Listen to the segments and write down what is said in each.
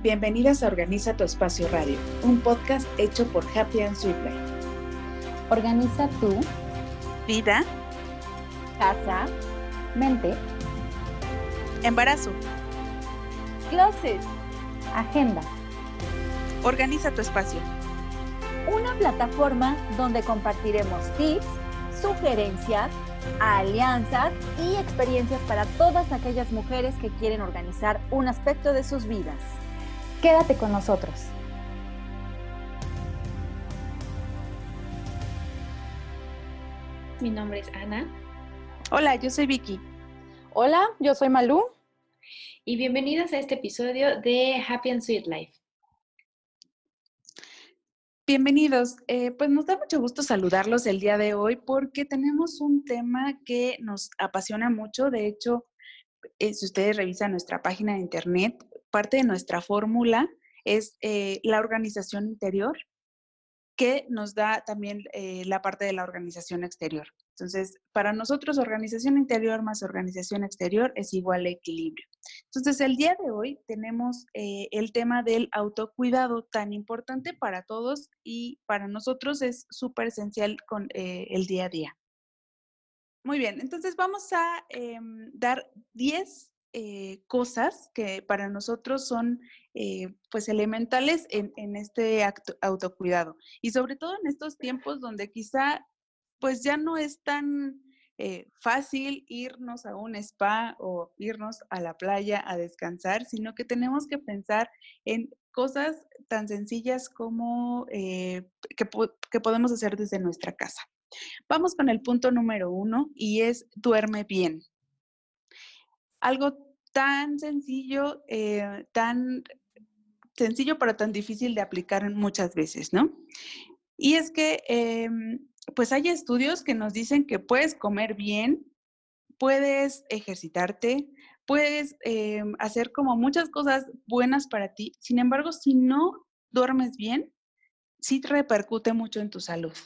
Bienvenidas a Organiza tu Espacio Radio, un podcast hecho por Happy and Sweet Life. Organiza tu vida, casa, mente, embarazo, closet, agenda. Organiza tu espacio. Una plataforma donde compartiremos tips, sugerencias, alianzas y experiencias para todas aquellas mujeres que quieren organizar un aspecto de sus vidas. Quédate con nosotros. Mi nombre es Ana. Hola, yo soy Vicky. Hola, yo soy Malú. Y bienvenidos a este episodio de Happy and Sweet Life. Bienvenidos. Eh, pues nos da mucho gusto saludarlos el día de hoy porque tenemos un tema que nos apasiona mucho. De hecho, eh, si ustedes revisan nuestra página de internet, parte de nuestra fórmula es eh, la organización interior, que nos da también eh, la parte de la organización exterior. Entonces, para nosotros, organización interior más organización exterior es igual a equilibrio. Entonces, el día de hoy tenemos eh, el tema del autocuidado tan importante para todos y para nosotros es súper esencial con el día a día. Muy bien, entonces vamos a em, dar 10 eh, cosas que para nosotros son eh, pues elementales en, este autocuidado y sobre todo en estos tiempos donde quizá pues ya no es tan eh, fácil irnos a un spa o irnos a la playa a descansar, sino que tenemos que pensar en cosas tan sencillas como que, que podemos hacer desde nuestra casa. Vamos con el punto número uno y es duerme bien algo tan sencillo, eh, tan sencillo pero tan difícil de aplicar muchas veces, ¿no? Y es que, em, pues hay estudios que nos dicen que puedes comer bien, puedes ejercitarte, puedes em, hacer como muchas cosas buenas para ti. Sin embargo, si no duermes bien, sí repercute mucho en tu salud.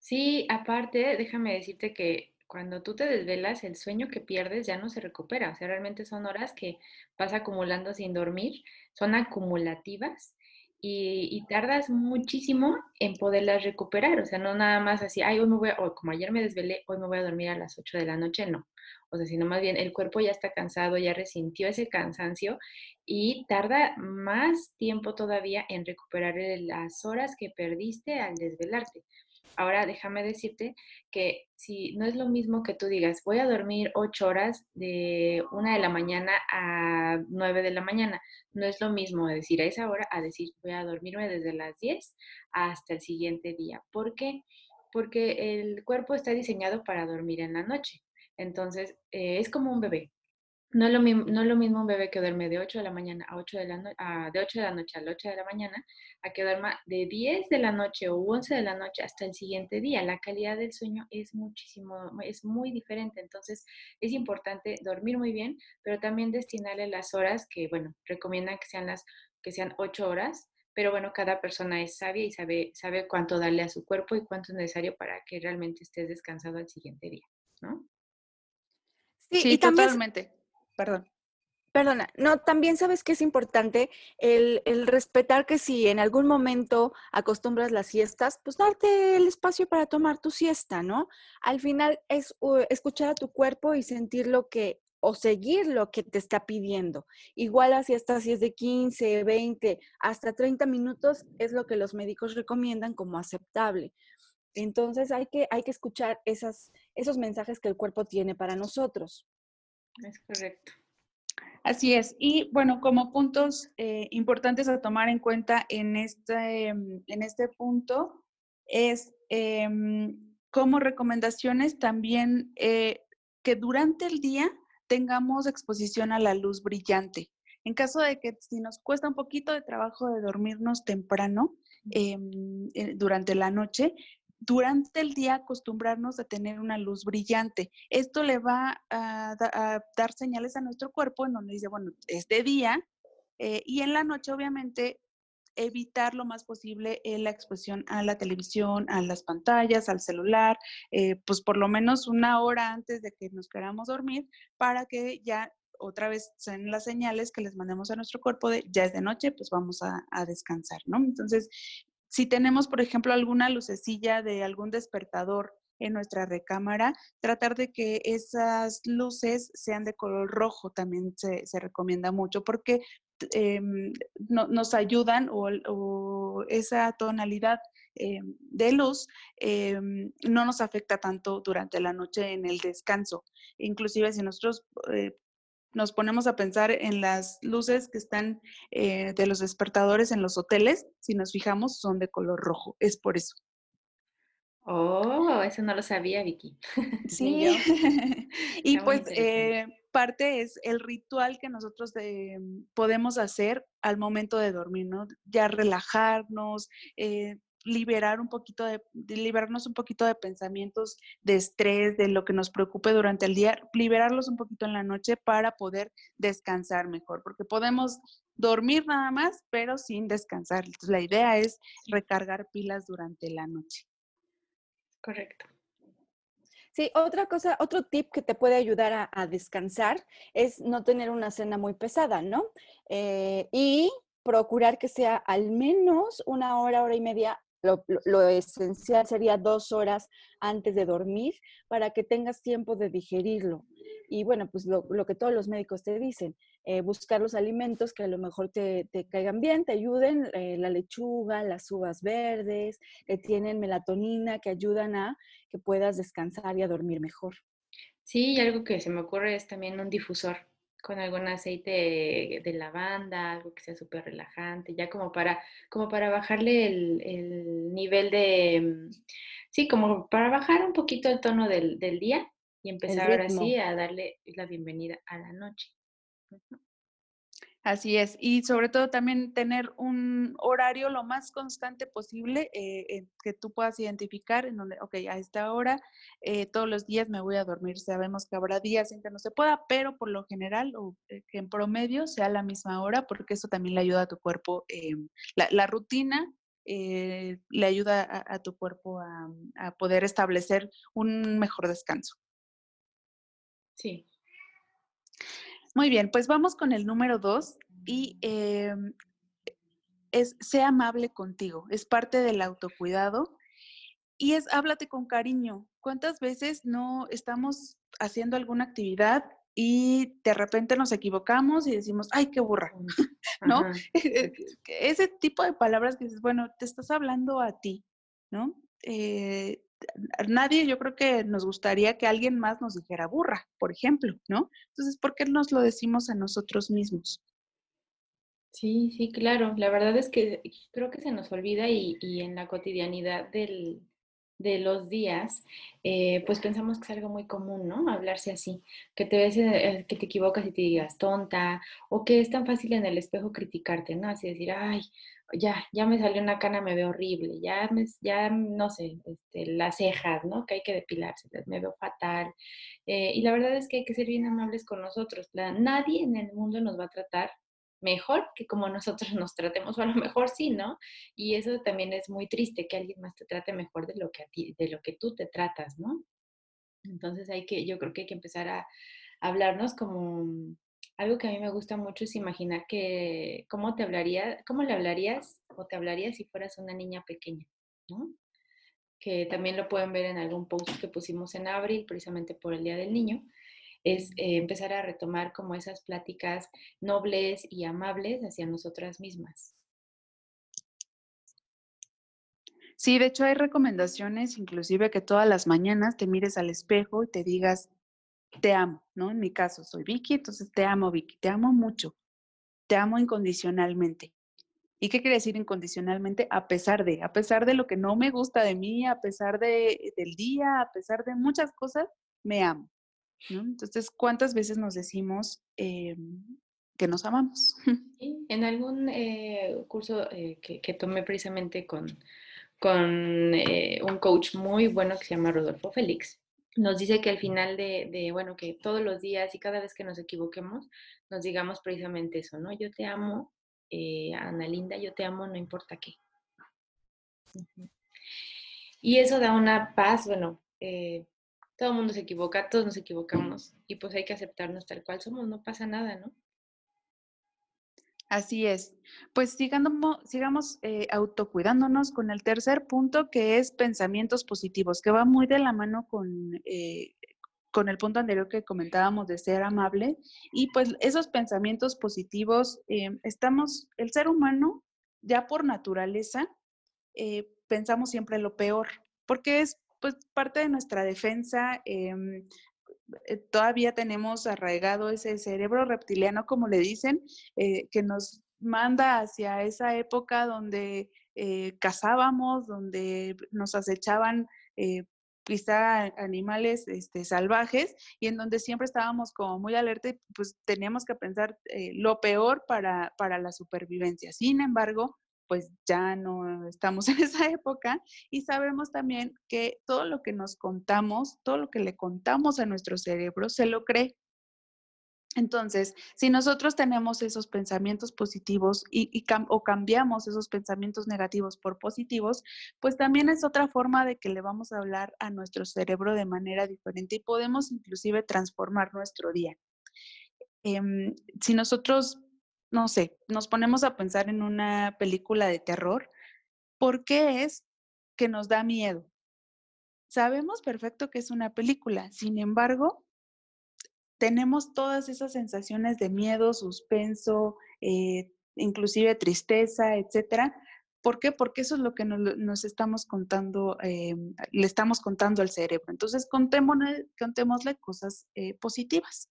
Sí, aparte, déjame decirte que cuando tú te desvelas, el sueño que pierdes ya no se recupera. O sea, realmente son horas que vas acumulando sin dormir, son acumulativas y, tardas muchísimo en poderlas recuperar. O sea, no nada más así, ay, hoy me voy como ayer me desvelé, hoy me voy a dormir a las 8 de la noche, no. O sea, sino más bien el cuerpo ya está cansado, ya resintió ese cansancio y tarda más tiempo todavía en recuperar las horas que perdiste al desvelarte. Ahora déjame decirte que si no es lo mismo que tú digas, voy a dormir ocho horas de una de la mañana a nueve de la mañana, no es lo mismo decir a esa hora a decir voy a dormirme desde las diez hasta el siguiente día. ¿Por qué? Porque el cuerpo está diseñado para dormir en la noche. Entonces, eh, es como un bebé. No es, lo mismo, no lo mismo un bebé que duerme de 8 de la mañana a 8 de la, de 8 de la noche a 8 de la mañana, a que duerma de 10 de la noche o 11 de la noche hasta el siguiente día. La calidad del sueño es muchísimo, es muy diferente. Entonces, es importante dormir muy bien, pero también destinarle las horas que, bueno, recomiendan que sean las que sean 8 horas, pero bueno, cada persona es sabia y sabe, sabe cuánto darle a su cuerpo y cuánto es necesario para que realmente estés descansado al siguiente día, ¿no? Sí, totalmente perdón. Perdona, no, también sabes que es importante el, respetar que si en algún momento acostumbras las siestas, pues darte el espacio para tomar tu siesta, ¿no? Al final es escuchar a tu cuerpo y sentir lo que o seguir lo que te está pidiendo. Igual la siesta si es de 15, 20, hasta 30 minutos es lo que los médicos recomiendan como aceptable. Entonces hay que, hay que escuchar esos mensajes que el cuerpo tiene para nosotros. Es correcto. Así es. Y bueno, como puntos eh, importantes a tomar en cuenta en este, en este punto es em, como recomendaciones también eh, que durante el día tengamos exposición a la luz brillante. En caso de que si nos cuesta un poquito de trabajo de dormirnos temprano em, eh, durante la noche, durante el día acostumbrarnos a tener una luz brillante. Esto le va a, dar señales a nuestro cuerpo en donde dice, bueno, es de día eh, y en la noche obviamente evitar lo más posible eh, la exposición a la televisión, a las pantallas, al celular, eh, pues por lo menos una hora antes de que nos queramos dormir para que ya otra vez son las señales que les mandemos a nuestro cuerpo de ya es de noche, pues vamos a, a descansar, ¿no? Entonces, si tenemos, por ejemplo, alguna lucecilla de algún despertador en nuestra recámara, tratar de que esas luces sean de color rojo también se, recomienda mucho porque em, nos ayudan o, esa tonalidad em, de luz em, no nos afecta tanto durante la noche en el descanso. Inclusive si nosotros eh, nos ponemos a pensar en las luces que están eh, de los despertadores en los hoteles, si nos fijamos, son de color rojo. Es por eso. Oh, eso no lo sabía, Vicky. Sí, y pues eh, parte es el ritual que nosotros podemos hacer al momento de dormir, ¿no? Ya relajarnos, eh, liberar un poquito de, liberarnos un poquito de pensamientos de estrés, de lo que nos preocupe durante el día, liberarlos un poquito en la noche para poder descansar mejor, porque podemos dormir nada más, pero sin descansar. Entonces la idea es recargar pilas durante la noche. Correcto. Sí, otra cosa, otro tip que te puede ayudar a, descansar es no tener una cena muy pesada, ¿no? Eh, y procurar que sea al menos una hora, hora y media lo, esencial sería dos horas antes de dormir para que tengas tiempo de digerirlo. Y bueno, pues lo, que todos los médicos te dicen, eh, buscar los alimentos que a lo mejor te, caigan bien, te ayuden, eh, la lechuga, las uvas verdes, que tienen melatonina, que ayudan a que puedas descansar y a dormir mejor. Sí, y algo que se me ocurre es también un difusor con algún aceite de lavanda, algo que sea súper relajante, ya como para, como para bajarle el, nivel de, mm, sí, como para bajar un poquito el tono del, día y empezar ahora sí a darle la bienvenida a la noche. Así es, y sobre todo también tener un horario lo más constante posible eh, que tú puedas identificar en donde, ok, a esta hora eh, todos los días me voy a dormir. Sabemos que habrá días en que no se pueda, pero por lo general o eh, que en promedio sea la misma hora, porque eso también le ayuda a tu cuerpo. La, rutina le ayuda a, tu cuerpo a, a poder establecer un mejor descanso. Sí, muy bien, pues vamos con el número dos y em, es sea amable contigo, es parte del autocuidado y es háblate con cariño. ¿Cuántas veces no estamos haciendo alguna actividad y de repente nos equivocamos y decimos, ay, qué burra, ¿no? Ese tipo de palabras que dices, bueno, te estás hablando a ti, ¿no? Eh, nadie, yo creo que nos gustaría que alguien más nos dijera burra, por ejemplo, ¿no? Entonces, ¿por qué nos lo decimos a nosotros mismos? Sí, sí, claro. La verdad es que creo que se nos olvida y, en la cotidianidad del, de los días, eh, pues pensamos que es algo muy común, ¿no? Hablarse así, que te ves, eh, que te equivocas y te digas tonta, o que es tan fácil en el espejo criticarte, ¿no? Así decir, ay, ya, ya me salió una cana, me veo horrible, ya, me, ya no sé, este, las cejas, ¿no? Que hay que depilarse, me veo fatal. Eh, y la verdad es que hay que ser bien amables con nosotros. nadie en el mundo nos va a tratar mejor que como nosotros nos tratemos, o a lo mejor sí, ¿no? Y eso también es muy triste, que alguien más te trate mejor de lo que a de lo que tú te tratas, ¿no? Entonces hay que, yo creo que hay que empezar a hablarnos como algo que a mí me gusta mucho es imaginar que cómo te hablaría, cómo le hablarías o te hablarías si fueras una niña pequeña, ¿no? Que también lo pueden ver en algún post que pusimos en abril, precisamente por el Día del Niño, es eh, empezar a retomar como esas pláticas nobles y amables hacia nosotras mismas. Sí, de hecho hay recomendaciones, inclusive que todas las mañanas te mires al espejo y te digas, te amo, ¿no? En mi caso soy Vicky, entonces te amo, Vicky, te amo mucho, te amo incondicionalmente. ¿Y qué quiere decir incondicionalmente? A pesar de, a pesar de lo que no me gusta de mí, a pesar de, del día, a pesar de muchas cosas, me amo. Entonces, ¿cuántas veces nos decimos em, que nos amamos? en algún eh, curso eh, que, tomé precisamente con, con eh, un coach muy bueno que se llama Rodolfo Félix, nos dice que al final de, bueno, que todos los días y cada vez que nos equivoquemos, nos digamos precisamente eso, ¿no? Yo te amo, Ana Linda, yo te amo, no importa qué. Y eso da una paz, bueno, todo el mundo se equivoca, todos nos equivocamos y pues hay que aceptarnos tal cual somos, no pasa nada, ¿no? Así es. Pues sigamos, sigamos eh, autocuidándonos con el tercer punto que es pensamientos positivos, que va muy de la mano con, eh, con el punto anterior que comentábamos de ser amable. Y pues esos pensamientos positivos, eh, estamos, el ser humano ya por naturaleza, pensamos siempre lo peor, porque es pues parte de nuestra defensa. Em, eh, todavía tenemos arraigado ese cerebro reptiliano, como le dicen, eh, que nos manda hacia esa época donde eh, cazábamos, donde nos acechaban quizá animales este, salvajes y en donde siempre estábamos como muy alerta y pues teníamos que pensar lo peor para, para la supervivencia. Sin embargo, pues ya no estamos en esa época y sabemos también que todo lo que nos contamos, todo lo que le contamos a nuestro cerebro, se lo cree. Entonces, si nosotros tenemos esos pensamientos positivos y, o cambiamos esos pensamientos negativos por positivos, pues también es otra forma de que le vamos a hablar a nuestro cerebro de manera diferente y podemos inclusive transformar nuestro día. Em, si nosotros no sé, nos ponemos a pensar en una película de terror, ¿por qué es que nos da miedo? Sabemos perfecto que es una película, sin embargo, tenemos todas esas sensaciones de miedo, suspenso, eh, inclusive tristeza, etcétera. ¿Por qué? Porque eso es lo que nos, estamos contando, eh, le estamos contando al cerebro. Entonces, contémosle, contémosle cosas eh, positivas.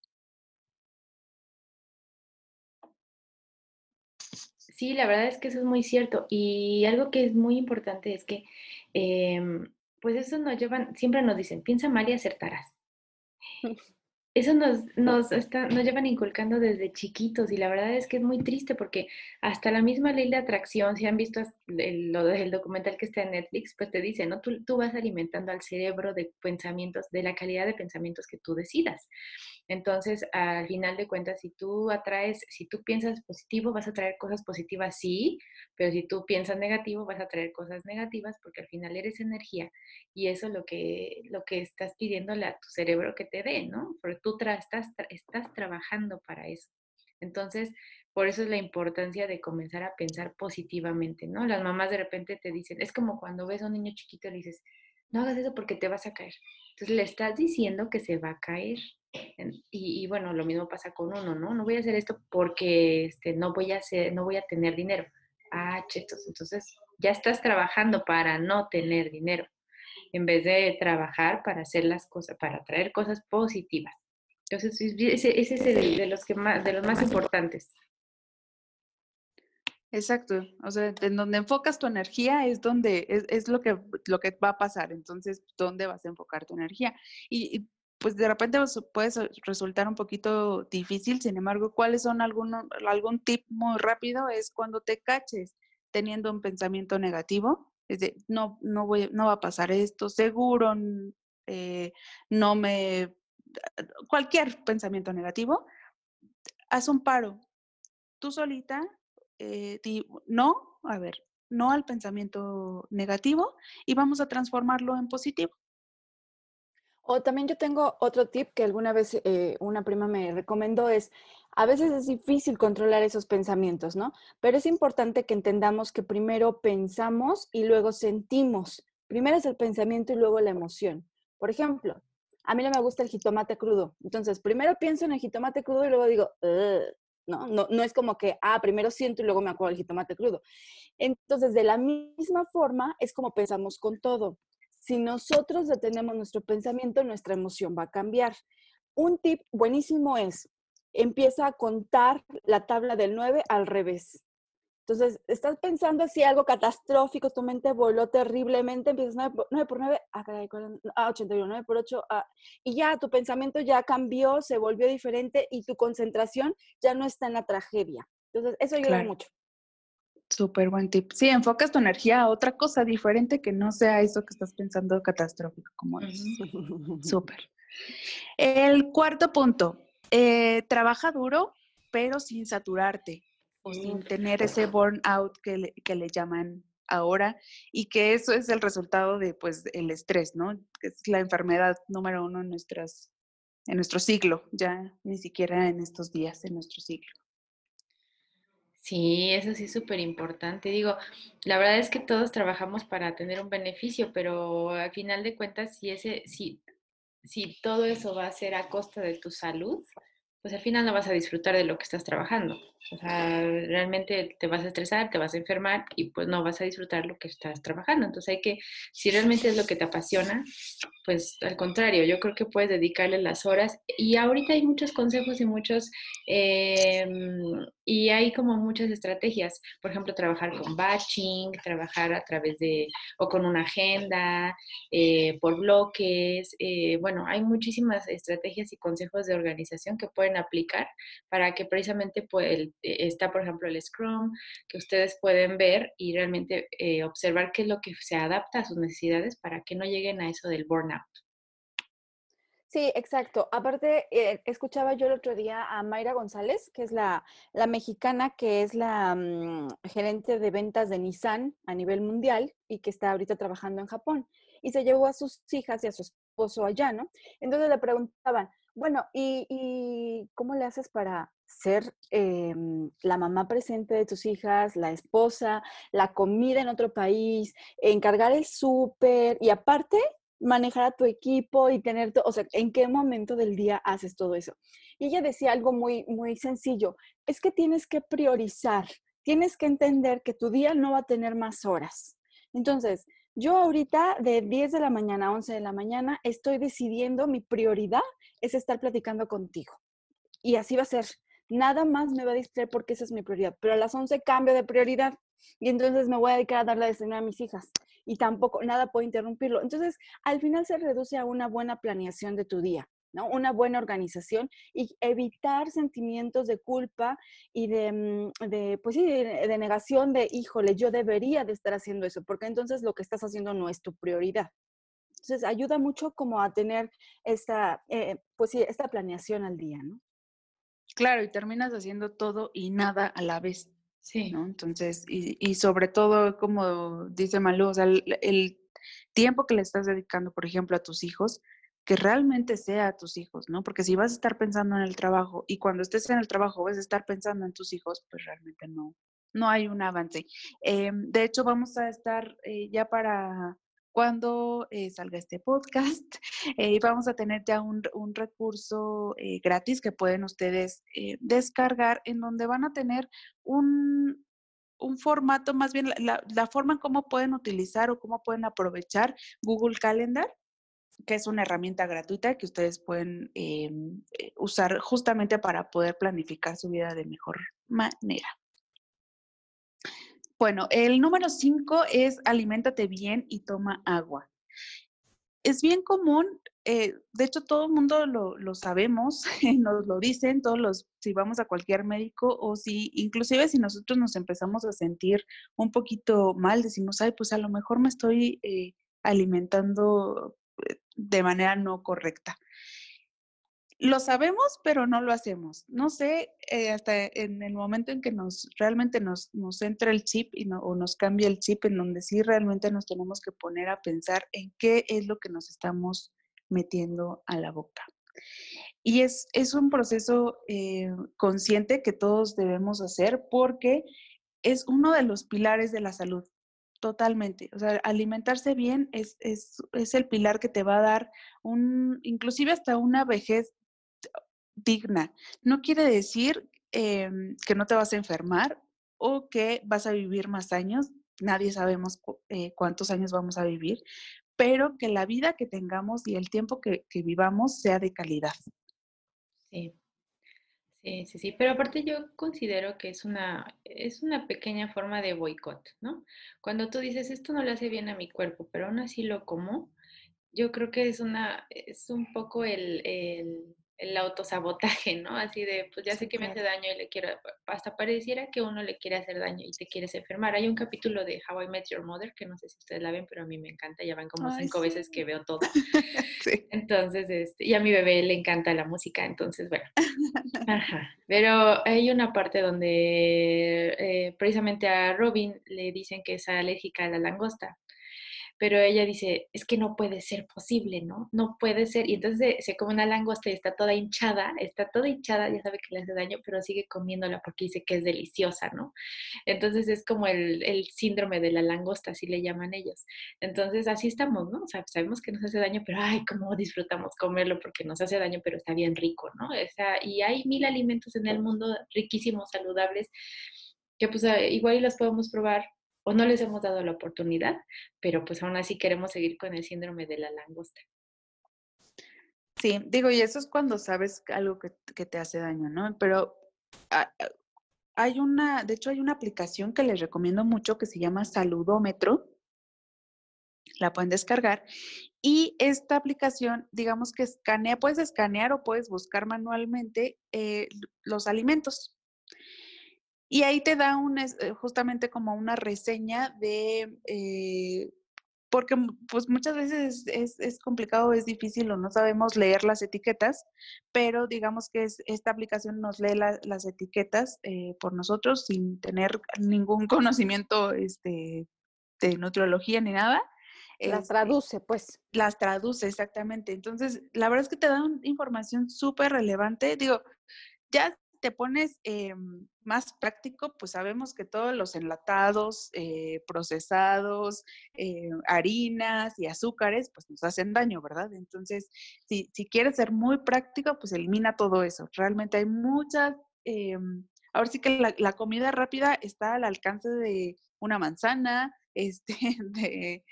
Sí, la verdad es que eso es muy cierto. Y algo que es muy importante es que, em, pues eso nos llevan, siempre nos dicen, piensa mal y acertarás. Eso nos, nos, está, nos llevan inculcando desde chiquitos y la verdad es que es muy triste porque hasta la misma ley de atracción, si han visto el, el documental que está en Netflix, pues te dice, ¿no? Tú, tú vas alimentando al cerebro de pensamientos, de la calidad de pensamientos que tú decidas. Entonces, al final de cuentas, si tú atraes, si tú piensas positivo, vas a traer cosas positivas, sí, pero si tú piensas negativo, vas a traer cosas negativas porque al final eres energía y eso es lo que, lo que estás pidiéndole a tu cerebro que te dé, ¿no? Tú estás, estás trabajando para eso. Entonces, por eso es la importancia de comenzar a pensar positivamente, ¿no? Las mamás de repente te dicen, es como cuando ves a un niño chiquito y le dices, no hagas eso porque te vas a caer. Entonces le estás diciendo que se va a caer. Y, bueno, lo mismo pasa con uno, ¿no? No voy a hacer esto porque este, no, voy a hacer, no voy a tener dinero. Ah, chetos, entonces ya estás trabajando para no tener dinero, en vez de trabajar para hacer las cosas, para traer cosas positivas. Entonces, ese, ese es el de los, que más, de los más importantes. Exacto, o sea, en donde enfocas tu energía es donde es, es, lo, que, lo que va a pasar, entonces, ¿dónde vas a enfocar tu energía? Y, pues de repente puede resultar un poquito difícil, sin embargo, ¿cuáles son algunos, algún tip muy rápido? Es cuando te caches teniendo un pensamiento negativo, es de, no, no, voy, no va a pasar esto, seguro, eh, no me, cualquier pensamiento negativo, haz un paro, tú solita eh, no, a ver, no al pensamiento negativo y vamos a transformarlo en positivo. O también yo tengo otro tip que alguna vez eh, una prima me recomendó es, a veces es difícil controlar esos pensamientos, ¿no? Pero es importante que entendamos que primero pensamos y luego sentimos. Primero es el pensamiento y luego la emoción. Por ejemplo, a mí no me gusta el jitomate crudo. Entonces, primero pienso en el jitomate crudo y luego digo, ¿no? ¿no? Es como que, ah, primero siento y luego me acuerdo del jitomate crudo. Entonces, de la misma forma es como pensamos con todo. Si nosotros detenemos nuestro pensamiento, nuestra emoción va a cambiar. Un tip buenísimo es, empieza a contar la tabla del 9 al revés. Entonces, estás pensando así algo catastrófico, tu mente voló terriblemente, empiezas 9 por 9, ah, caray, ah, 81, 9 por 8, ah, y ya tu pensamiento ya cambió, se volvió diferente y tu concentración ya no está en la tragedia. Entonces, eso ayuda mucho. Súper buen tip. Sí, enfocas tu energía a otra cosa diferente que no sea eso que estás pensando catastrófico, como es. Súper. El cuarto punto, eh, trabaja duro, pero sin saturarte sin tener ese burnout que le, que le llaman ahora y que eso es el resultado de pues el estrés, ¿no? Es la enfermedad número uno en nuestras en nuestro siglo, ya ni siquiera en estos días, en nuestro siglo. Sí, eso sí es súper importante. Digo, la verdad es que todos trabajamos para tener un beneficio, pero al final de cuentas, si ese, si, si todo eso va a ser a costa de tu salud, pues al final no vas a disfrutar de lo que estás trabajando. O sea, realmente te vas a estresar, te vas a enfermar y pues no vas a disfrutar lo que estás trabajando. Entonces hay que, si realmente es lo que te apasiona, pues al contrario, yo creo que puedes dedicarle las horas. Y ahorita hay muchos consejos y muchos, em, y hay como muchas estrategias. Por ejemplo, trabajar con batching, trabajar a través de, o con una agenda, eh, por bloques. Eh, bueno, hay muchísimas estrategias y consejos de organización que pueden aplicar para que precisamente pues, está, por ejemplo, el Scrum, que ustedes pueden ver y realmente eh, observar qué es lo que se adapta a sus necesidades para que no lleguen a eso del burnout. Sí, exacto. Aparte, eh, escuchaba yo el otro día a Mayra González, que es la, la mexicana, que es la mm, gerente de ventas de Nissan a nivel mundial y que está ahorita trabajando en Japón. Y se llevó a sus hijas y a su esposo allá, ¿no? Entonces le preguntaban, bueno, ¿y, cómo le haces para ser em, la mamá presente de tus hijas, la esposa, la comida en otro país, encargar el súper y aparte manejar a tu equipo y tener, o sea, ¿en qué momento del día haces todo eso? Y ella decía algo muy, muy sencillo, es que tienes que priorizar, tienes que entender que tu día no va a tener más horas. Entonces, yo ahorita de 10 de la mañana a 11 de la mañana estoy decidiendo mi prioridad es estar platicando contigo. Y así va a ser. Nada más me va a distraer porque esa es mi prioridad. Pero a las 11 cambio de prioridad y entonces me voy a dedicar a darle de cenar a mis hijas y tampoco nada puede interrumpirlo. Entonces, al final se reduce a una buena planeación de tu día. ¿no? Una buena organización y evitar sentimientos de culpa y de, mm, de pues sí, de, negación de, híjole, yo debería de estar haciendo eso, porque entonces lo que estás haciendo no es tu prioridad. Entonces, ayuda mucho como a tener esta, eh, pues sí, esta planeación al día, ¿no? Claro, y terminas haciendo todo y nada a la vez. Sí. ¿no? Entonces, y, y, sobre todo, como dice Malú, o sea, el, el, tiempo que le estás dedicando, por ejemplo, a tus hijos, que realmente sea a tus hijos, ¿no? Porque si vas a estar pensando en el trabajo y cuando estés en el trabajo vas a estar pensando en tus hijos, pues realmente no, no hay un avance. Eh, de hecho, vamos a estar eh, ya para cuando eh, salga este podcast. Eh, vamos a tener ya un, un recurso eh, gratis que pueden ustedes descargar en donde van a tener un, formato, más bien la, la, forma en cómo pueden utilizar o cómo pueden aprovechar Google Calendar que es una herramienta gratuita que ustedes pueden usar justamente para poder planificar su vida de mejor manera. Bueno, el número cinco es aliméntate bien y toma agua. Es bien común, eh, de hecho todo el mundo lo, sabemos, nos lo dicen todos los, si vamos a cualquier médico o si, inclusive si nosotros nos empezamos a sentir un poquito mal, decimos, ay, pues a lo mejor me estoy eh, alimentando eh, de manera no correcta lo sabemos, pero no lo hacemos. No sé, eh, hasta en el momento en que nos realmente nos, nos entra el chip y no, o nos cambia el chip, en donde sí realmente nos tenemos que poner a pensar en qué es lo que nos estamos metiendo a la boca. Y es, es un proceso eh, consciente que todos debemos hacer porque es uno de los pilares de la salud, totalmente. O sea, alimentarse bien es, es, es el pilar que te va a dar un, inclusive hasta una vejez digna. No quiere decir em, que no te vas a enfermar o que vas a vivir más años. Nadie sabemos eh, cuántos años vamos a vivir, pero que la vida que tengamos y el tiempo que, vivamos sea de calidad. Sí. Sí, sí, sí, pero aparte yo considero que es una, es una pequeña forma de boicot, ¿no? Cuando tú dices, esto no le hace bien a mi cuerpo, pero aún así lo como, yo creo que es una, es un poco el el autosabotaje, ¿no? Así de, pues ya sé que me hace daño y le quiero, hasta pareciera que uno le quiere hacer daño y te quieres enfermar. Hay un capítulo de How I Met Your Mother, que no sé si ustedes la ven, pero a mí me encanta, ya van como cinco veces que veo todo. sí. Entonces, este, y a mi bebé le encanta la música, entonces, bueno. Ajá. Pero hay una parte donde eh, precisamente a Robin le dicen que es alérgica a la langosta pero ella dice, es que no puede ser posible, ¿no? No puede ser. Y entonces se, come una langosta y está toda hinchada, está toda hinchada, ya sabe que le hace daño, pero sigue comiéndola porque dice que es deliciosa, ¿no? Entonces es como el, el síndrome de la langosta, así le llaman ellos. Entonces así estamos, ¿no? O sea, sabemos que nos hace daño, pero ay, cómo disfrutamos comerlo porque nos hace daño, pero está bien rico, ¿no? O y hay mil alimentos en el mundo riquísimos, saludables, que pues igual las podemos probar o no les hemos dado la oportunidad, pero pues aún así queremos seguir con el síndrome de la langosta. Sí, digo, y eso es cuando sabes algo que, te hace daño, ¿no? Pero ah, ah, hay una, de hecho hay una aplicación que les recomiendo mucho que se llama Saludómetro. La pueden descargar. Y esta aplicación, digamos que escanea, puedes escanear o puedes buscar manualmente eh, los alimentos. Y ahí te da un, eh, justamente como una reseña de, eh, porque pues muchas veces es, complicado, es difícil o no sabemos leer las etiquetas, pero digamos que es, esta aplicación nos lee las etiquetas eh, por nosotros sin tener ningún conocimiento este, de nutriología ni nada. Las este, traduce, pues. Las traduce, exactamente. Entonces, la verdad es que te da información súper relevante. Digo, ya te pones em, más práctico, pues sabemos que todos los enlatados, eh, procesados, eh, harinas y azúcares, pues nos hacen daño, ¿verdad? Entonces, si, si, quieres ser muy práctico, pues elimina todo eso. Realmente hay muchas, em, ahora sí que la, comida rápida está al alcance de una manzana, este, de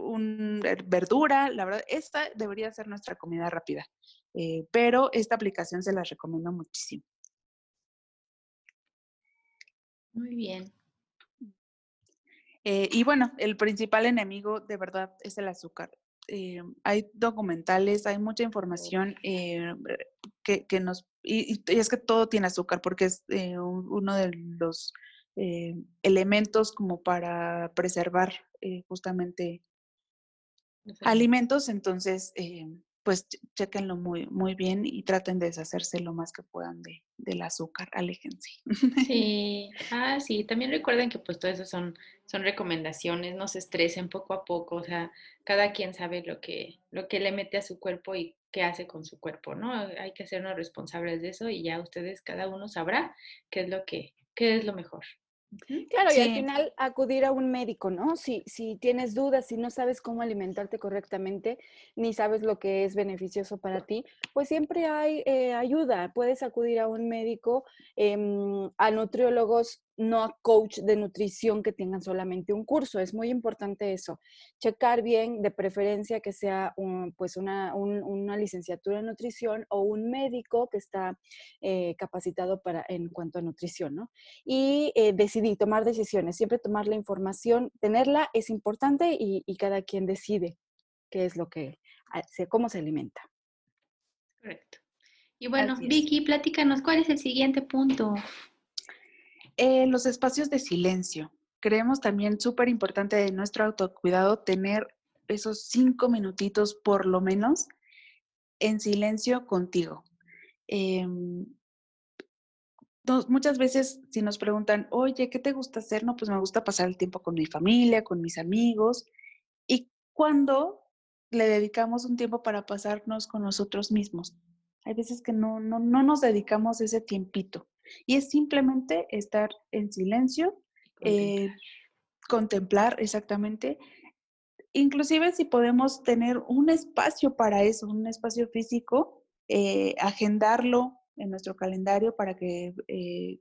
un, verdura, la verdad, esta debería ser nuestra comida rápida. Eh, pero esta aplicación se la recomiendo muchísimo. Muy bien. Eh, y bueno, el principal enemigo de verdad es el azúcar. Eh, hay documentales, hay mucha información que, nos... Y, es que todo tiene azúcar porque es uno de los elementos como para preservar justamente alimentos. Entonces, pues chequenlo muy, muy bien y traten de deshacerse lo más que puedan de, del azúcar, aléjense. Sí, ah, sí, también recuerden que pues todo eso son, son recomendaciones, no se estresen poco a poco, o sea, cada quien sabe lo que, lo que le mete a su cuerpo y qué hace con su cuerpo, ¿no? Hay que hacernos responsables de eso y ya ustedes, cada uno sabrá qué es lo que, qué es lo mejor. Claro, y al final acudir a un médico, ¿no? Si, si tienes dudas, si no sabes cómo alimentarte correctamente, ni sabes lo que es beneficioso para ti, pues siempre hay eh, ayuda. Puedes acudir a un médico, em, a nutriólogos no a coach de nutrición que tengan solamente un curso. Es muy importante eso. Checar bien, de preferencia que sea pues una, licenciatura en nutrición o un médico que está eh, capacitado para, en cuanto a nutrición, ¿no? Y eh, decidir, tomar decisiones. Siempre tomar la información, tenerla es importante y, cada quien decide qué es lo que, cómo se alimenta. Correcto. Y bueno, Vicky, platícanos, ¿cuál es el siguiente punto? Eh, los espacios de silencio. Creemos también súper importante de nuestro autocuidado tener esos cinco minutitos por lo menos en silencio contigo. Em, muchas veces si nos preguntan, oye, ¿qué te gusta hacer? No, pues me gusta pasar el tiempo con mi familia, con mis amigos. ¿Y cuando le dedicamos un tiempo para pasarnos con nosotros mismos? Hay veces que no, no, no nos dedicamos ese tiempito. Y es simplemente estar en silencio, contemplar. Eh, exactamente. Inclusive si podemos tener un espacio para eso, un espacio físico, eh, agendarlo en nuestro calendario para que eh,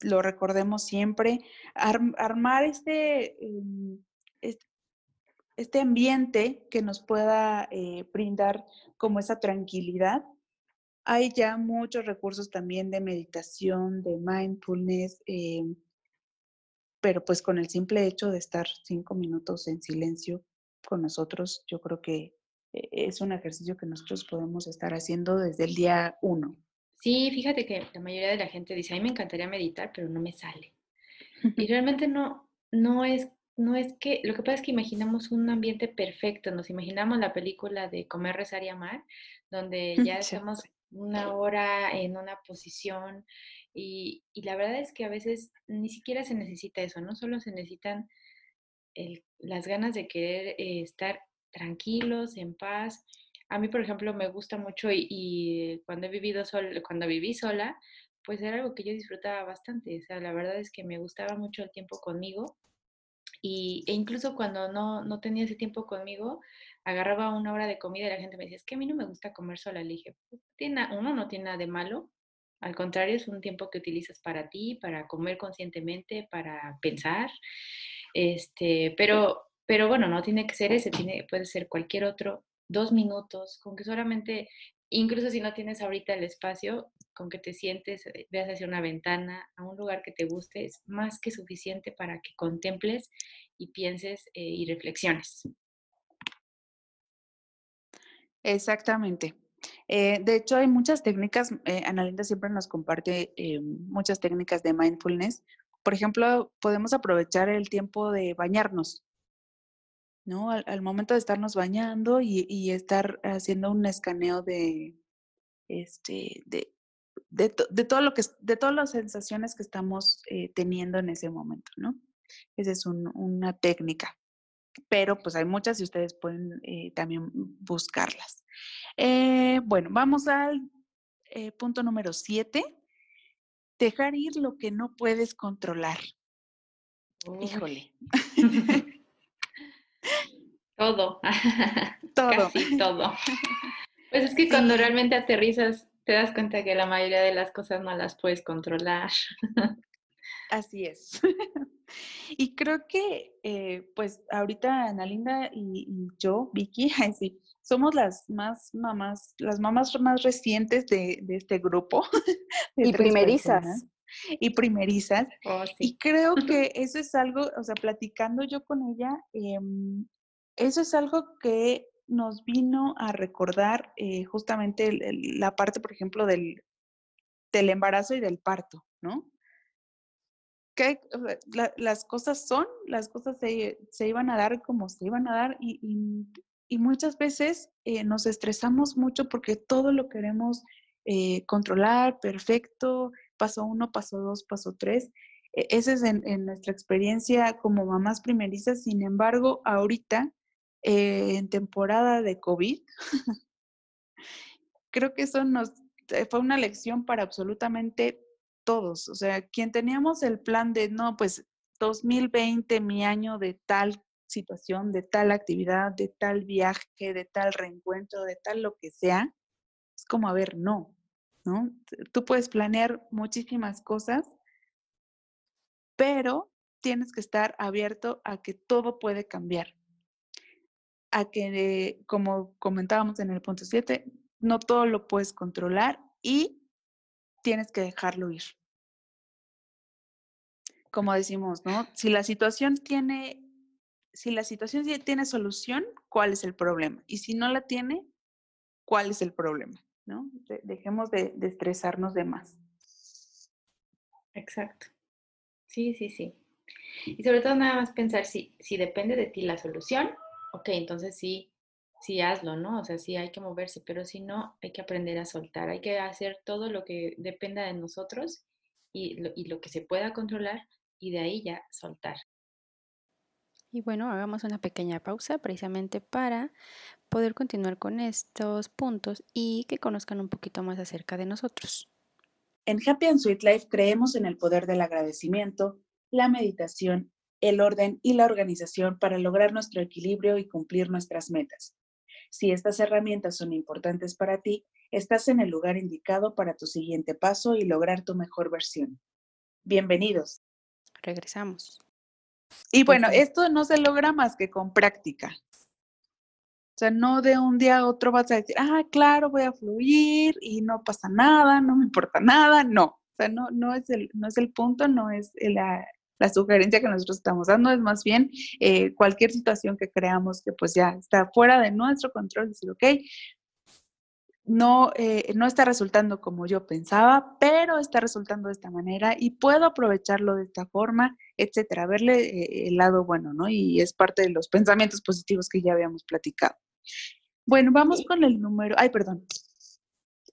lo recordemos siempre, armar este, em, este, ambiente que nos pueda brindar como esa tranquilidad hay ya muchos recursos también de meditación, de mindfulness, eh, pero pues con el simple hecho de estar cinco minutos en silencio con nosotros, yo creo que e, es un ejercicio que nosotros podemos estar haciendo desde el día uno. Sí, fíjate que la mayoría de la gente dice, a mí me encantaría meditar, pero no me sale. Y realmente no, no es, no es que, lo que pasa es que imaginamos un ambiente perfecto, nos imaginamos la película de Comer, Rezar y Amar, donde ya estamos una hora en una posición y, y, la verdad es que a veces ni siquiera se necesita eso, no solo se necesitan el, las ganas de querer eh, estar tranquilos, en paz. A mí, por ejemplo, me gusta mucho y, cuando he vivido sol, cuando viví sola, pues era algo que yo disfrutaba bastante. O sea, la verdad es que me gustaba mucho el tiempo conmigo y, e incluso cuando no, no tenía ese tiempo conmigo, agarraba una hora de comida y la gente me decía, es que a mí no me gusta comer sola. Le dije, pues, tiene, uno no tiene nada de malo, al contrario, es un tiempo que utilizas para ti, para comer conscientemente, para pensar. Este, pero, pero bueno, no tiene que ser ese, tiene, puede ser cualquier otro, dos minutos, con que solamente, incluso si no tienes ahorita el espacio, con que te sientes, eh, veas hacia una ventana, a un lugar que te guste, es más que suficiente para que contemples y pienses eh, y reflexiones. Exactamente. Eh, de hecho, hay muchas técnicas, eh, Analinda siempre nos comparte muchas técnicas de mindfulness por ejemplo, podemos aprovechar el tiempo de bañarnos, ¿no? Al, momento de estarnos bañando y, estar haciendo un escaneo de, este, de, de, todo lo que, de todas las sensaciones que estamos eh, teniendo en ese momento, ¿no? Esa es una técnica, pero pues hay muchas y ustedes pueden eh, también buscarlas. Eh, bueno, vamos al punto número siete dejar ir lo que no puedes controlar. Híjole. todo. Todo. Casi todo. Pues es que cuando realmente aterrizas, te das cuenta que la mayoría de las cosas no las puedes controlar. Así es. Y creo que, eh, pues, ahorita Ana Linda y, yo, Vicky, sí, somos las más mamás, las mamás más recientes de, este grupo. y primerizas. y primerizas. Oh, y creo que eso es algo, o sea, platicando yo con ella, em, eso es algo que nos vino a recordar eh, justamente la parte, por ejemplo, del, del embarazo y del parto, ¿no? Las cosas son, las cosas se, se, iban a dar como se iban a dar y, y muchas veces eh, nos estresamos mucho porque todo lo queremos eh, controlar, perfecto, paso uno, paso dos, paso tres. E, esa es en, nuestra experiencia como mamás primerizas. Sin embargo, ahorita, eh, en temporada de COVID, creo que eso nos fue una lección para absolutamente todos. O sea, quien teníamos el plan de, no, pues 2020, mi año de tal situación, de tal actividad, de tal viaje, de tal reencuentro, de tal lo que sea, es como, a ver, no, ¿no? Tú puedes planear muchísimas cosas, pero tienes que estar abierto a que todo puede cambiar. A que, como comentábamos en el punto 7, no todo lo puedes controlar y tienes que dejarlo ir. Como decimos, ¿no? Si la situación tiene si la situación tiene solución, ¿cuál es el problema? Y si no la tiene, ¿cuál es el problema? ¿No? dejemos de, estresarnos de más. Exacto. Sí, sí, sí. Y sobre todo nada más pensar si, si depende de ti la solución, ok, entonces sí, sí hazlo, ¿no? O sea, sí hay que moverse, pero si no, hay que aprender a soltar, hay que hacer todo lo que dependa de nosotros y y lo que se pueda controlar y de ahí ya soltar. Y bueno, hagamos una pequeña pausa precisamente para poder continuar con estos puntos y que conozcan un poquito más acerca de nosotros. En Happy and Sweet Life creemos en el poder del agradecimiento, la meditación, el orden y la organización para lograr nuestro equilibrio y cumplir nuestras metas. Si estas herramientas son importantes para ti, estás en el lugar indicado para tu siguiente paso y lograr tu mejor versión. Bienvenidos. Regresamos. Y bueno, esto no se logra más que con práctica. O sea, no de un día a otro vas a decir, ah, claro, voy a fluir y no pasa nada, no me importa nada. No, o sea, no, no, es, el, no es el punto, no es la, la sugerencia que nosotros estamos dando es más bien eh, cualquier situación que creamos que pues ya está fuera de nuestro control, decir, ok, no, eh, no está resultando como yo pensaba, pero está resultando de esta manera y puedo aprovecharlo de esta forma, etcétera, verle eh, el lado bueno, ¿no? Y es parte de los pensamientos positivos que ya habíamos platicado. Bueno, vamos con el número, ay, perdón.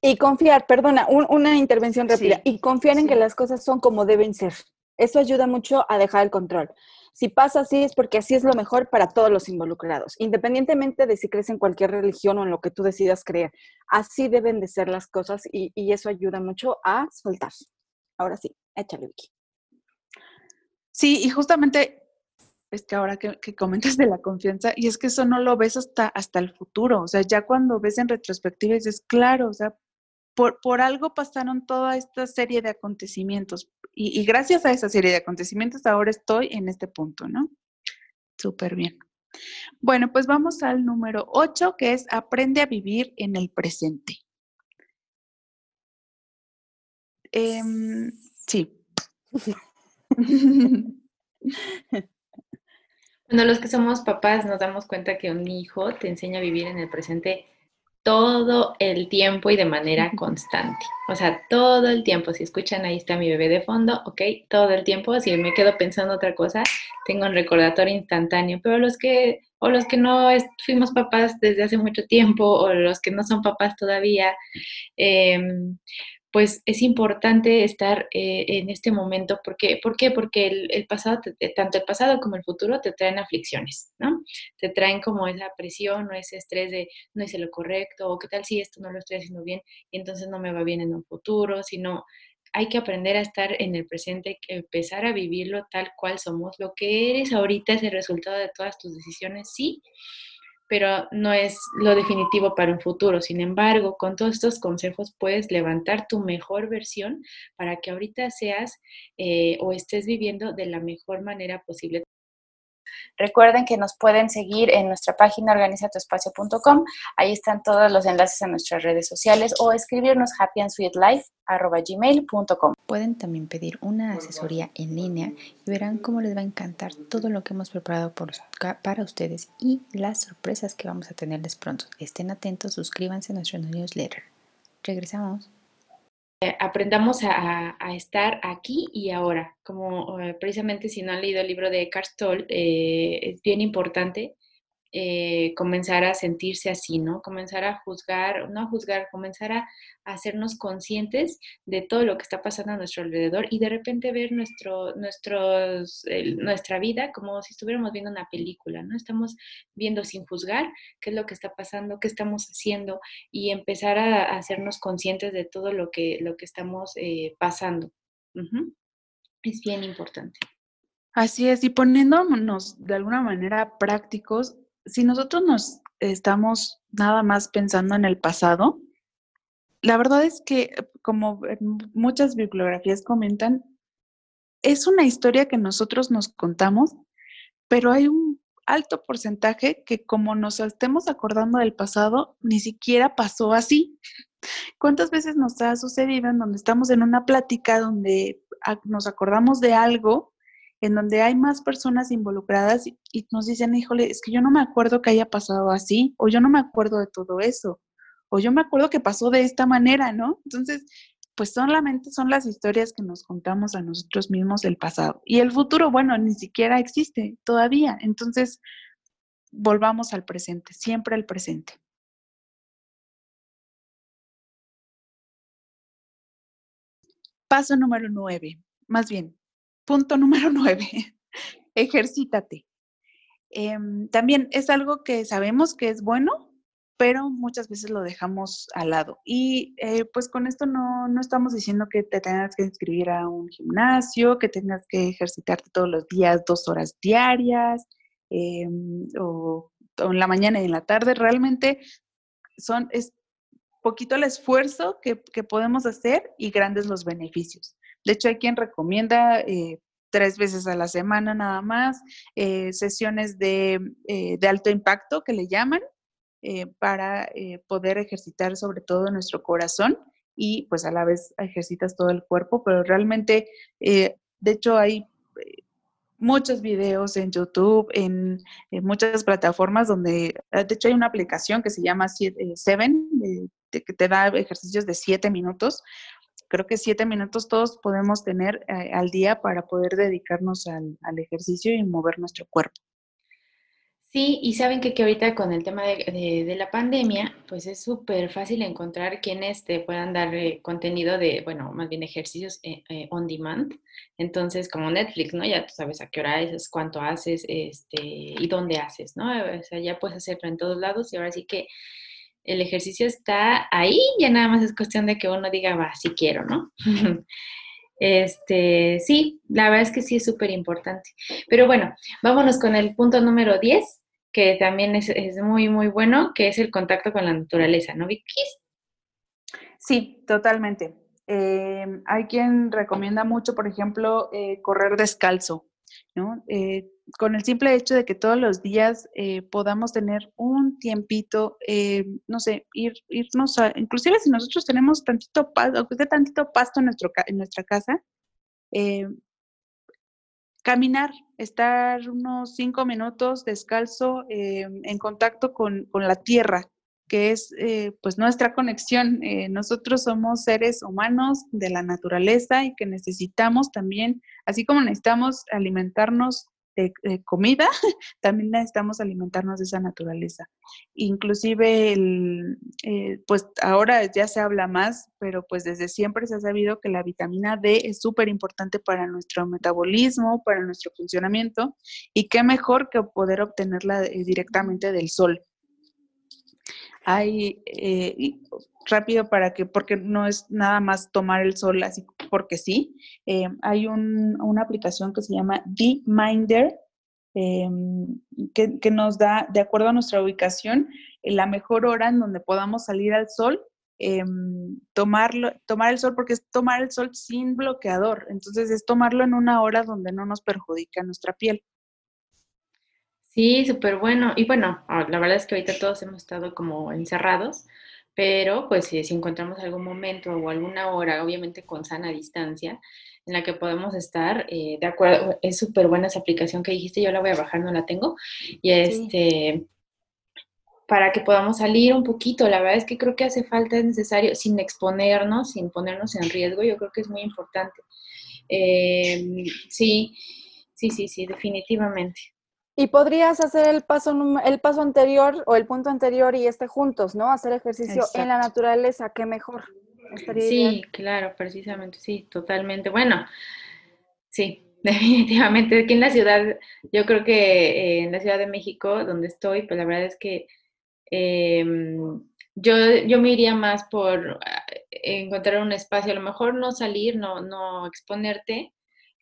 Y confiar, perdona, una intervención rápida, y confiar en que las cosas son como deben ser. Eso ayuda mucho a dejar el control. Si pasa así es porque así es lo mejor para todos los involucrados, independientemente de si crees en cualquier religión o en lo que tú decidas creer. Así deben de ser las cosas y, eso ayuda mucho a soltar. Ahora sí, échale, Vicky. Sí, y justamente es que ahora que, comentas de la confianza, y es que eso no lo ves hasta, hasta el futuro, o sea, ya cuando ves en retrospectiva dices, claro, o sea, por, por algo pasaron toda esta serie de acontecimientos, y, gracias a esa serie de acontecimientos ahora estoy en este punto, ¿no? Súper bien. Bueno, pues vamos al número 8, que es aprende a vivir en el presente. Em, sí. Bueno, los que somos papás nos damos cuenta que un hijo te enseña a vivir en el presente todo el tiempo y de manera constante. O sea, todo el tiempo. Si escuchan, ahí está mi bebé de fondo, ok, todo el tiempo. Si me quedo pensando otra cosa, tengo un recordatorio instantáneo. Pero los que, o los que no fuimos papás desde hace mucho tiempo, o los que no son papás todavía, eh, pues es importante estar eh, en este momento. ¿Por qué? ¿Por qué? Porque el, pasado, tanto el pasado como el futuro te traen aflicciones, ¿no? Te traen como esa presión o ese estrés de no hice lo correcto o qué tal si esto no lo estoy haciendo bien y entonces no me va bien en un futuro, sino hay que aprender a estar en el presente, empezar a vivirlo tal cual somos. Lo que eres ahorita es el resultado de todas tus decisiones, sí, pero no es lo definitivo para un futuro. Sin embargo, con todos estos consejos puedes levantar tu mejor versión para que ahorita seas eh, o estés viviendo de la mejor manera posible. Recuerden que nos pueden seguir en nuestra página organizatuespacio.com. Ahí están todos los enlaces a nuestras redes sociales o escribirnos happyandsweetlife.gmail.com. Pueden también pedir una asesoría en línea y verán cómo les va a encantar todo lo que hemos preparado para ustedes y las sorpresas que vamos a tenerles pronto. Estén atentos, suscríbanse a nuestro newsletter. Regresamos. Eh, aprendamos a, estar aquí y ahora. Como eh, precisamente si no han leído el libro de Eckhart Tolle, eh, es bien importante eh, comenzar a sentirse así, ¿no? Comenzar a juzgar, no a juzgar, comenzar a, hacernos conscientes de todo lo que está pasando a nuestro alrededor y de repente ver nuestro, nuestros, nuestra vida como si estuviéramos viendo una película, ¿no? Estamos viendo sin juzgar qué es lo que está pasando, qué estamos haciendo y empezar a, hacernos conscientes de todo lo que, lo que estamos eh, pasando. Es bien importante. Así es, y poniéndonos de alguna manera prácticos, si nosotros nos estamos nada más pensando en el pasado, la verdad es que, como muchas bibliografías comentan, es una historia que nosotros nos contamos, pero hay un alto porcentaje que como nos estemos acordando del pasado, ni siquiera pasó así. ¿Cuántas veces nos ha sucedido en donde estamos en una plática donde nos acordamos de algo en donde hay más personas involucradas y, nos dicen, híjole, es que yo no me acuerdo que haya pasado así, o yo no me acuerdo de todo eso, o yo me acuerdo que pasó de esta manera, ¿no? Entonces, pues solamente son las historias que nos contamos a nosotros mismos del pasado. Y el futuro, bueno, ni siquiera existe todavía. Entonces, volvamos al presente, siempre al presente. Paso número nueve, más bien, Punto número nueve, ejercítate. Em, también es algo que sabemos que es bueno, pero muchas veces lo dejamos al lado. Y eh, pues con esto no, no, estamos diciendo que te tengas que inscribir a un gimnasio, que tengas que ejercitarte todos los días dos horas diarias, em, o, en la mañana y en la tarde. Realmente son, es poquito el esfuerzo que, que podemos hacer y grandes los beneficios. De hecho, hay quien recomienda eh, tres veces a la semana nada más, eh, sesiones de, eh, de, alto impacto que le llaman, para poder ejercitar sobre todo nuestro corazón y pues a la vez ejercitas todo el cuerpo, pero realmente, de hecho hay muchos videos en YouTube, en, muchas plataformas donde, de hecho hay una aplicación que se llama Seven, que te da ejercicios de siete minutos. Creo que siete minutos todos podemos tener eh, al día para poder dedicarnos al, al ejercicio y mover nuestro cuerpo. Sí, y saben que, que ahorita con el tema de, la pandemia, pues es súper fácil encontrar quienes te puedan dar eh, contenido de, bueno, más bien ejercicios eh, eh, on demand. Entonces, como Netflix, ¿no? Ya tú sabes a qué hora es, cuánto haces, este, y dónde haces, ¿no? O sea, ya puedes hacerlo en todos lados y ahora sí que el ejercicio está ahí, ya nada más es cuestión de que uno diga, va, si quiero, ¿no? Este, sí, la verdad es que sí es súper importante. Pero bueno, vámonos con el punto número 10, que también es, muy, muy bueno, que es el contacto con la naturaleza, ¿no, Vicky? Sí, totalmente. Em, hay quien recomienda mucho, por ejemplo, eh, correr descalzo, ¿no? Eh, con el simple hecho de que todos los días eh, podamos tener un tiempito, no sé, ir, irnos a, inclusive si nosotros tenemos tantito pasto, aunque tantito pasto en, nuestro, en nuestra casa, caminar, estar unos cinco minutos descalzo eh, en contacto con, la tierra, que es eh, pues nuestra conexión. Eh, nosotros somos seres humanos de la naturaleza y que necesitamos también, así como necesitamos alimentarnos de, comida, también necesitamos alimentarnos de esa naturaleza. Inclusive, el, eh, pues ahora ya se habla más, pero pues desde siempre se ha sabido que la vitamina D es súper importante para nuestro metabolismo, para nuestro funcionamiento, y qué mejor que poder obtenerla eh, directamente del sol. Hay, eh, rápido para que, porque no es nada más tomar el sol así porque sí, eh, hay una aplicación que se llama D-Minder, em, que, nos da, de acuerdo a nuestra ubicación, la mejor hora en donde podamos salir al sol, em, tomarlo, tomar el sol, porque es tomar el sol sin bloqueador, entonces es tomarlo en una hora donde no nos perjudica nuestra piel. Sí, súper bueno. Y bueno, ah, la verdad es que ahorita todos hemos estado como encerrados, pero pues si, encontramos algún momento o alguna hora, obviamente con sana distancia, en la que podemos estar, eh, de acuerdo, es súper buena esa aplicación que dijiste, yo la voy a bajar, no la tengo, y este, para que podamos salir un poquito, la verdad es que creo que hace falta, es necesario, sin exponernos, sin ponernos en riesgo, yo creo que es muy importante. Em, sí, sí, sí, sí, definitivamente. Y podrías hacer el paso, el paso anterior o el punto anterior y este juntos, ¿no? Hacer ejercicio en la naturaleza, qué mejor. sí, claro, precisamente, sí, totalmente. Bueno, sí, definitivamente. Aquí en la ciudad, yo creo que eh, en la Ciudad de México, donde estoy, pues la verdad es que em, yo, yo me iría más por eh, encontrar un espacio, a lo mejor no salir, no, no exponerte,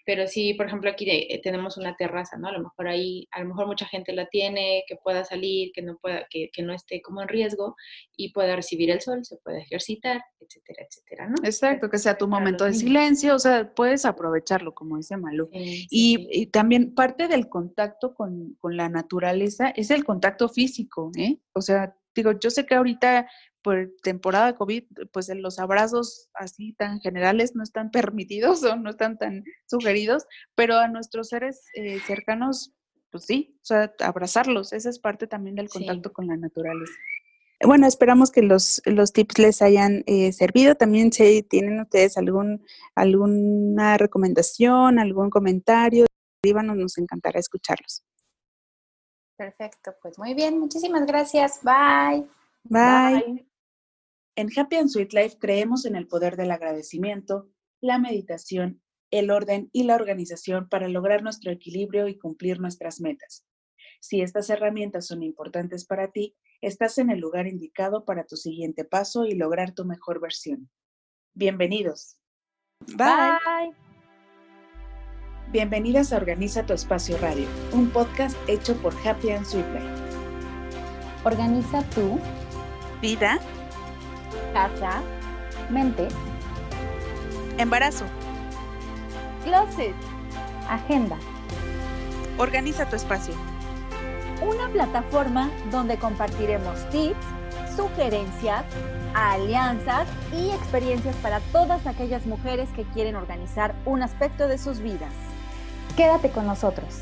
pero sí, por ejemplo, aquí eh, tenemos una terraza, ¿no? A lo mejor ahí, a lo mejor mucha gente la tiene, que pueda salir, que no pueda, que, que no esté como en riesgo y pueda recibir el sol, se puede ejercitar, etcétera, etcétera, ¿no? Exacto, que sea tu momento de silencio, o sea, puedes aprovecharlo, como dice Malu. y, también parte del contacto con, con la naturaleza es el contacto físico, ¿eh? O sea, digo, yo sé que ahorita por temporada COVID, pues los abrazos así tan generales no están permitidos o no están tan sugeridos, pero a nuestros seres eh, cercanos, pues sí, o sea, abrazarlos, esa es parte también del contacto con la naturaleza. Bueno, esperamos que los, los tips les hayan eh, servido. También si tienen ustedes algún, alguna recomendación, algún comentario, escríbanos, nos encantará escucharlos. Perfecto, pues muy bien, muchísimas gracias. Bye. Bye. En Happy and Sweet Life creemos en el poder del agradecimiento, la meditación, el orden y la organización para lograr nuestro equilibrio y cumplir nuestras metas. Si estas herramientas son importantes para ti, estás en el lugar indicado para tu siguiente paso y lograr tu mejor versión. Bienvenidos. Bye. Bienvenidas a Organiza tu Espacio Radio, un podcast hecho por Happy and Sweet Life. Organiza tu vida casa, mente, embarazo, closet, agenda. Organiza tu espacio. Una plataforma donde compartiremos tips, sugerencias, alianzas y experiencias para todas aquellas mujeres que quieren organizar un aspecto de sus vidas. Quédate con nosotros.